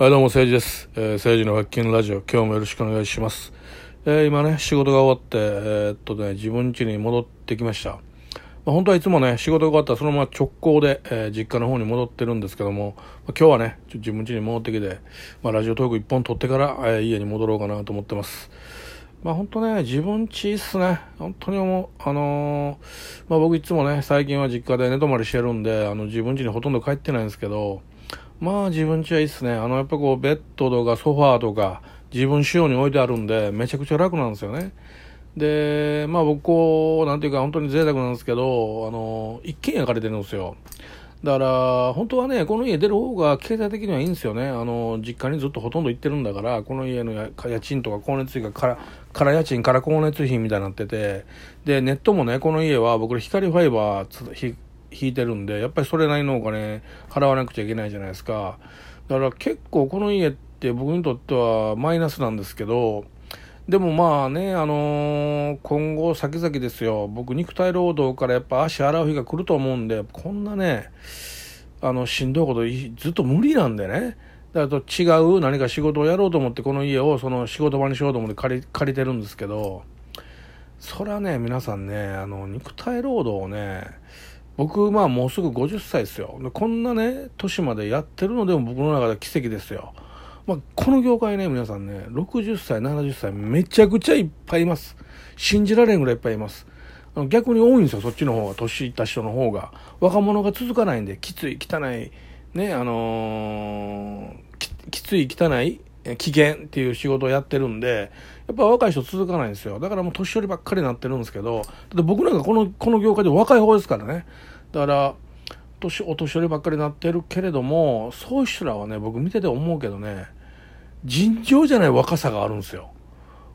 はい、どうも、政治です。えー、政治の発見ラジオ、今日もよろしくお願いします。えー今ね、仕事が終わって、えーっとね、自分家に戻ってきました。まあ、本当はいつもね、仕事が終わったらそのまま直行で、えー実家の方に戻ってるんですけども、まあ今日はね、自分家に戻ってきて、まあ、ラジオトーク一本撮ってから、えー家に戻ろうかなと思ってます。まあ本当ね、自分家いいっすね。本当に思う。あのまあ僕いつもね、最近は実家で寝泊まりしてるんで、あの自分家にほとんど帰ってないんですけど、まあ自分家はいいっすね。あのやっぱこうベッドとかソファーとか自分仕様に置いてあるんで、めちゃくちゃ楽なんですよね。で、まあ僕こう、なんていうか本当に贅沢なんですけど、あの、一軒家借りてるんですよ。だから、本当はね、この家出る方が経済的にはいいんですよね。あの、実家にずっとほとんど行ってるんだから、この家の家賃とか光熱費がから、家賃から光熱費みたいになってて、で、ネットもね、この家は僕光ファイバー引いてるんで、やっぱりそれなりのお金払わなくちゃいけないじゃないですか。だから結構この家って僕にとってはマイナスなんですけど、でもまあね、あのー今後先々ですよ、僕肉体労働からやっぱ足洗う日が来ると思うんで、こんなね、あの、しんどいことずっと無理なんでね。だと違う何か仕事をやろうと思ってこの家をその仕事場にしようと思って借り借りてるんですけど、それはね、皆さんね、あの、肉体労働をね、僕、まあもうすぐ50歳ですよ。こんなね、年までやってるのでも僕の中では奇跡ですよ。まあ、この業界ね、皆さんね、60歳、70歳、めちゃくちゃいっぱいいます。信じられんぐらいいっぱいいます。あの逆に多いんですよ、そっちの方が、年いった人の方が。若者が続かないんで、きつい、汚い、ね、あのーききつい、汚い、え危険っていう仕事をやってるんで、やっぱ若い人続かないんですよ。だからもう年寄りばっかりになってるんですけど、だって僕なんかこの、この業界で若い方ですからね。だから、年、お年寄りばっかりになってるけれども、そういう人らはね、僕見てて思うけどね、尋常じゃない若さがあるんですよ。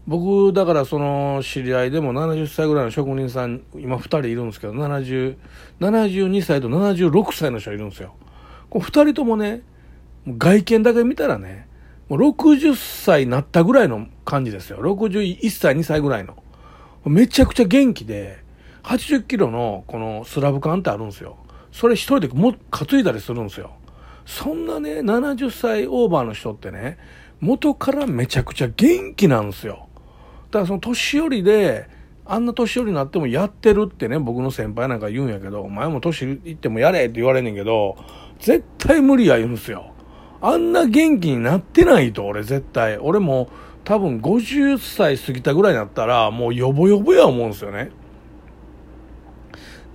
僕、だからその知り合いでも70歳ぐらいの職人さん、今2人いるんですけど、70、72歳と76歳の人いるんですよ。この2人ともね、外見だけ見たらね、もう60歳なったぐらいの感じですよ。61歳、2歳ぐらいの。めちゃくちゃ元気で、80キロのこのスラブ缶ってあるんですよ。それ一人でも担いだりするんですよ。そんなね、70歳オーバーの人ってね、元からめちゃくちゃ元気なんですよ。だからその年寄りで、あんな年寄りになってもやってるってね、僕の先輩なんか言うんやけど、お前も年いってもやれって言われんねんけど、絶対無理や言うんですよ。あんな元気になってないと、俺絶対。俺も多分50歳過ぎたぐらいになったら、もうヨボヨボや思うんですよね。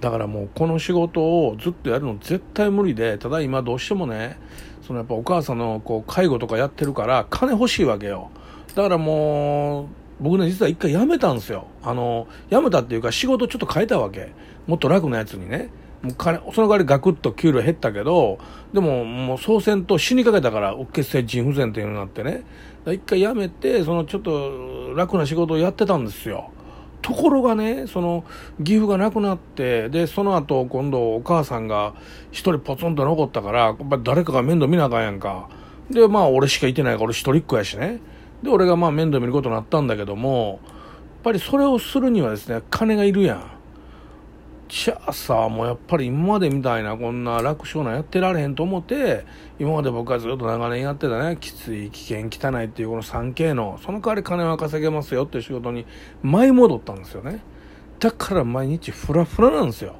だからもうこの仕事をずっとやるの絶対無理で、ただ今どうしてもね、そのやっぱお母さんのこう介護とかやってるから金欲しいわけよ。だからもう、僕ね実は一回辞めたんですよ。あの、辞めたっていうか仕事ちょっと変えたわけ。もっと楽なやつにね。もう金、その代わりガクッと給料減ったけど、でももう総選と死にかけたから、うっ血性腎不全っていうのになってね。一回辞めて、そのちょっと楽な仕事をやってたんですよ。ところがね、その、岐阜がなくなって、で、その後、今度、お母さんが一人ポツンと残ったから、やっぱ誰かが面倒見なあかんやんか。で、まあ、俺しかいてないから、俺一人っ子やしね。で、俺がまあ、面倒見ることになったんだけども、やっぱりそれをするにはですね、金がいるやん。じゃあさ、もうやっぱり今までみたいなこんな楽勝なやってられへんと思って、今まで僕はずっと長年やってたね、きつい、危険、汚いっていうこの 3K の、その代わり金は稼げますよっていう仕事に舞い戻ったんですよね。だから毎日フラフラなんですよ。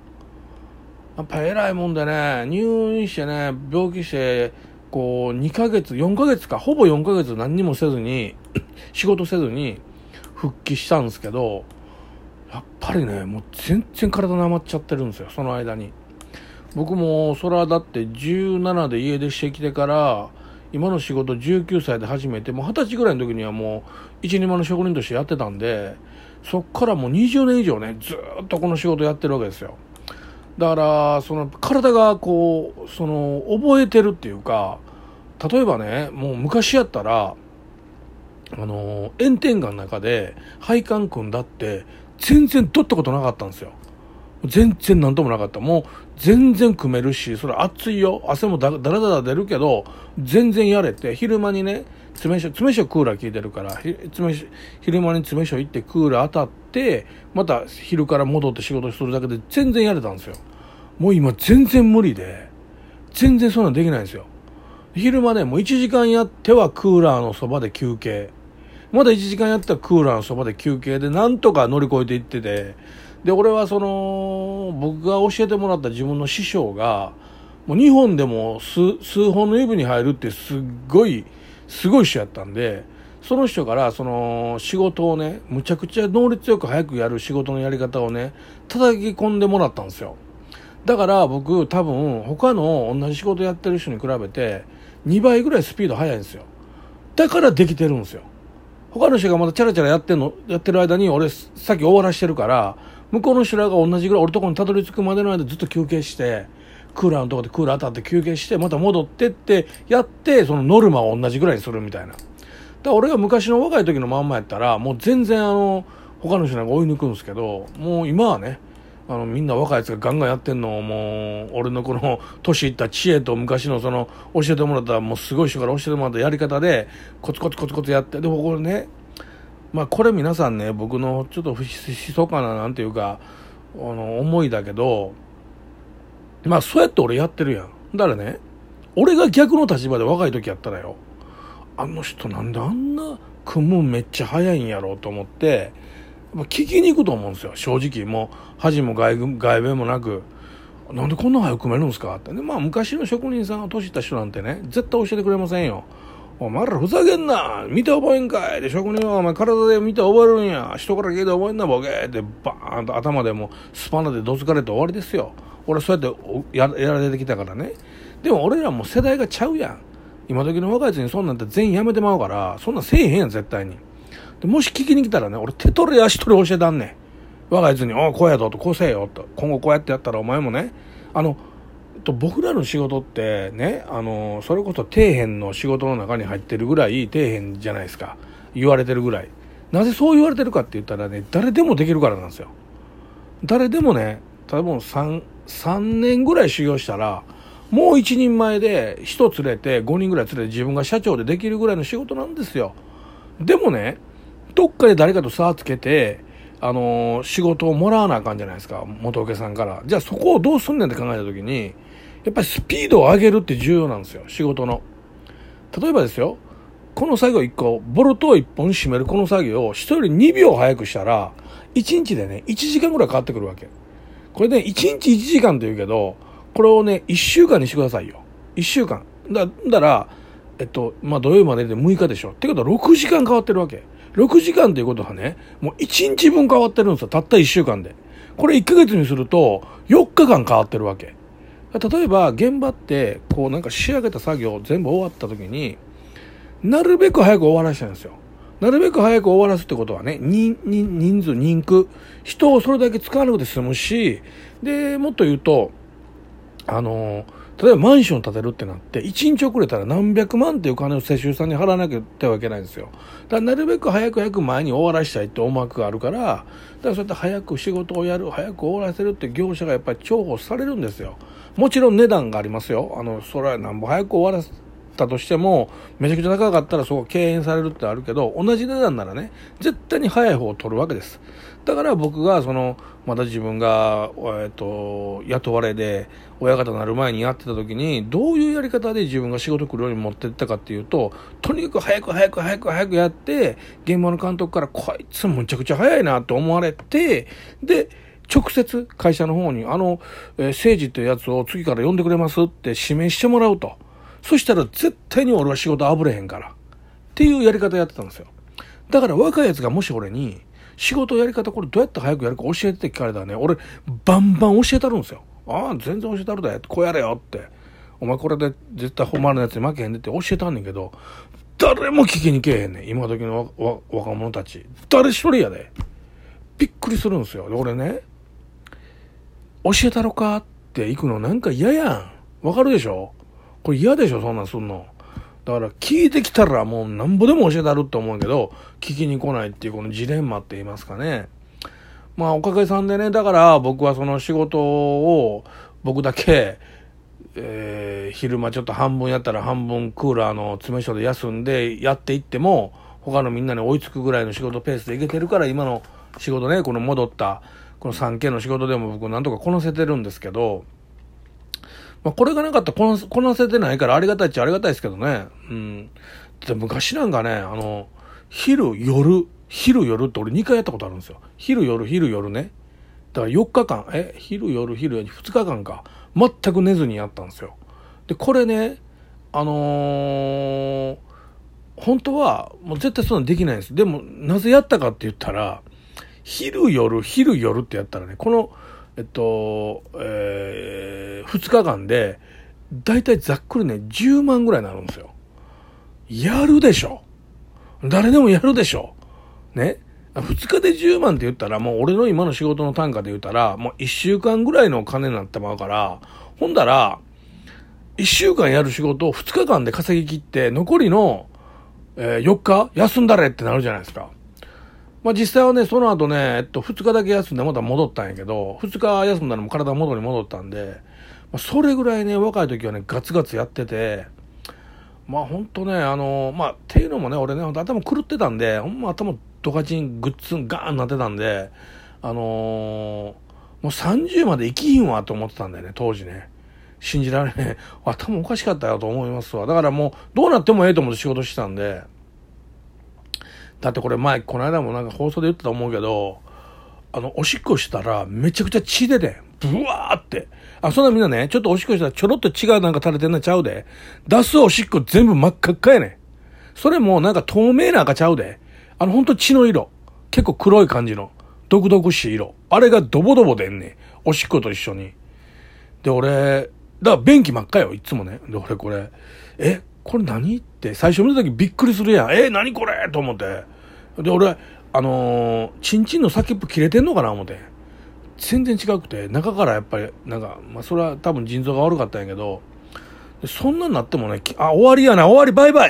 やっぱ偉いもんでね、入院してね、病気して、こう、2ヶ月、4ヶ月か、ほぼ4ヶ月何にもせずに、仕事せずに復帰したんですけど、やっぱりね、もう全然体なまっちゃってるんですよ、その間に。僕も、それはだって17で家出してきてから、今の仕事19歳で始めて、もう20歳ぐらいの時にはもう、一人前の職人としてやってたんで、そっからもう20年以上ね、ずっとこの仕事やってるわけですよ。だから、その、体がこう、その、覚えてるっていうか、例えばね、もう昔やったら、あの、炎天下の中で配管組んだって、全然取ったことなかったんですよ。全然なんともなかった。もう全然組めるし、それ暑いよ。汗もだだらだら出るけど、全然やれて、昼間にね、詰め所、詰め所クーラー効いてるから、詰め昼間に詰め所行ってクーラー当たって、また昼から戻って仕事するだけで全然やれたんですよ。もう今全然無理で、全然そんなんできないんですよ。昼間ね、もう1時間やってはクーラーのそばで休憩。まだ1時間やってたらクーラーのそばで休憩で、なんとか乗り越えていってて、で、俺はその、僕が教えてもらった自分の師匠が、もう日本でも数数本の指に入るってすっごい、すごい人やったんで、その人からその仕事をね、むちゃくちゃ能率よく早くやる仕事のやり方をね、叩き込んでもらったんですよ。だから僕多分他の同じ仕事やってる人に比べて2倍ぐらいスピード速いんですよ。だからできてるんですよ。他の人がまだチャラチャラやってんの、やってる間に俺さっき終わらしてるから、向こうの人らが同じぐらい俺とこにたどり着くまでの間ずっと休憩して、クーラーのとこでクーラー当たって休憩して、また戻ってってやって、そのノルマを同じぐらいにするみたいな。だから俺が昔の若い時のまんまやったら、もう全然あの、他の人なんか追い抜くんですけど、もう今はね、あの、みんな若いやつがガンガンやってんの、もう、俺のこの、年いった知恵と昔のその、教えてもらった、もうすごい人から教えてもらったやり方で、コツコツコツコツやって、でもこれね、まあこれ皆さんね、僕のちょっと不密かななんていうか、あの、思いだけど、まあそうやって俺やってるやん。だからね、俺が逆の立場で若い時やったらよ、あの人なんであんな組むめっちゃ早いんやろうと思って、聞きに行くと思うんですよ、正直。もう、恥も外外弁もなく、なんでこんな早く組めるんですか？って。で、まあ昔の職人さんが年いった人なんてね、絶対教えてくれませんよ。お前らふざけんな見て覚えんかいで、職人はお前体で見て覚えるんや人から聞いて覚えんなボケってバーンと頭でもスパナでどつかれて終わりですよ。俺そうやってややられてきたからね。でも俺らも世代がちゃうやん。今時の若いやつにそんなんって全員やめてまうから、そんなんせえへんやん、絶対に。で、もし聞きに来たらね、俺手取り足取り教えたんねん。若いやつに、おこうやぞと、こうせえよと。今後こうやってやったらお前もね、あの、と僕らの仕事ってね、あの、それこそ底辺の仕事の中に入ってるぐらい底辺じゃないですか。言われてるぐらい。なぜそう言われてるかって言ったらね、誰でもできるからなんですよ。誰でもね、多分3、3年ぐらい修行したら、もう一人前で人連れて5人ぐらい連れて自分が社長でできるぐらいの仕事なんですよ。でもね、どっかで誰かと差つけて、あのー、仕事をもらわなあかんじゃないですか、元請けさんから。じゃあそこをどうすんねんって考えたときに、やっぱりスピードを上げるって重要なんですよ、仕事の。例えばですよ、この作業1個、ボルトを1本締めるこの作業を人より2秒早くしたら、1日でね、1時間ぐらい変わってくるわけ。これね、1日1時間って言うけど、これをね、1週間にしてくださいよ。1週間。だだから、えっと、まあ、土曜日までで6日でしょ。ってことは6時間変わってるわけ。6時間ということはね、もう1日分変わってるんですよ。たった1週間で。これ1ヶ月にすると、4日間変わってるわけ。例えば、現場って、こうなんか仕上げた作業全部終わった時に、なるべく早く終わらせたんですよ。なるべく早く終わらすってことはね、人、人数、人区、人をそれだけ使わなくて済むし、で、もっと言うと、あの、例えばマンション建てるってなって、1日遅れたら何百万っていう金を世襲さんに払わなきゃいけないんですよ。だからなるべく早く早く前に終わらしたいって思惑があるから、だからそうやって早く仕事をやる、早く終わらせるって業者がやっぱり重宝されるんですよ。もちろん値段がありますよ。あの、それはなんぼ早く終わらせたとしても、めちゃくちゃ高かったらそこ敬遠されるってあるけど、同じ値段ならね、絶対に早い方を取るわけです。だから僕が、その、まだ自分が、えっと、雇われで、親方になる前にやってた時に、どういうやり方で自分が仕事来るように持ってったかっていうと、とにかく早く早く早く早くやって、現場の監督から、こいつむちゃくちゃ早いなと思われて、で、直接会社の方に、あの、えー、政治ってやつを次から呼んでくれますって指名してもらうと。そしたら絶対に俺は仕事あぶれへんから。っていうやり方やってたんですよ。だから若いやつがもし俺に、仕事やり方これどうやって早くやるか教えてって聞かれたらね、俺バンバン教えたるんですよ。ああ、全然教えたるで。こうやれよって。お前これで絶対本丸のやつに負けへんでって教えたんねんけど、誰も聞きに来えへんねん。今時の若者たち。誰一人やで。びっくりするんですよ。俺ね、教えたろかって行くのなんか嫌やん。わかるでしょ？これ嫌でしょそんなんすんの。だから聞いてきたらもうなんぼでも教えたるって思うけど、聞きに来ないっていうこのジレンマって言いますかね。まあおかげさんでね、だから僕はその仕事を僕だけ、えー、昼間ちょっと半分やったら半分クーラーの詰め所で休んでやっていっても、他のみんなに追いつくぐらいの仕事ペースでいけてるから今の仕事ね、この戻ったこの 3K の仕事でも僕なんとかこなせてるんですけど、まあ、これがなかったらこなこなせてないからありがたいっちゃありがたいですけどね。うん。で昔なんかね、あの、昼、夜、昼、夜って俺2回やったことあるんですよ。昼、夜、昼、夜ね。だから4日間、え、昼、夜、昼、夜2日間か。全く寝ずにやったんですよ。で、これね、あのー、本当は、もう絶対そんなんできないんです。でも、なぜやったかって言ったら、昼、夜、昼、夜ってやったらね、この、えっと、えー、2日間で、だいたいざっくりね、10万ぐらいになるんですよ。やるでしょ。誰でもやるでしょ。ね。2日で10万って言ったら、もう俺の今の仕事の単価で言ったら、もう1週間ぐらいの金になってまうから、ほんだら、1週間やる仕事を2日間で稼ぎ切って、残りの、えー、4日休んだれってなるじゃないですか。まあ実際はね、その後ね、えっと、2日だけ休んでまた戻ったんやけど、2日休んだらもう体元に戻ったんで、まあ、それぐらいね、若い時はね、ガツガツやってて、まあほんとね、あの、まあ、っていうのもね、俺ね、頭狂ってたんで、ほんま頭ドカチングッツンガーンなってたんで、あのー、もう30まで生きひんわと思ってたんだよね、当時ね。信じられねえ。頭おかしかったよと思いますわ。だからもう、どうなってもええと思って仕事してたんで、だってこれ前、この間もなんか放送で言ったと思うけど、あの、おしっこしたらめちゃくちゃ血出て、ブワーって。あ、そんなみんなね、ちょっとおしっこしたらちょろっと血がなんか垂れてんのちゃうで。出すおしっこ全部真っ赤っかやねんそれもなんか透明な赤ちゃうで。あの、ほんと血の色。結構黒い感じの。毒々しい色。あれがドボドボ出んねんおしっこと一緒に。で、俺、だから便器真っ赤よ、いつもね。で、俺これ、え、これ何って、最初見た時びっくりするやん。え、何これ？と思って。で、俺、あのー、チンチンの先っぽ切れてんのかな思って。全然違くて、中からやっぱり、なんか、まあ、それは多分腎臓が悪かったんやけど、そんなになってもね、あ、終わりやな、終わり、バイバイ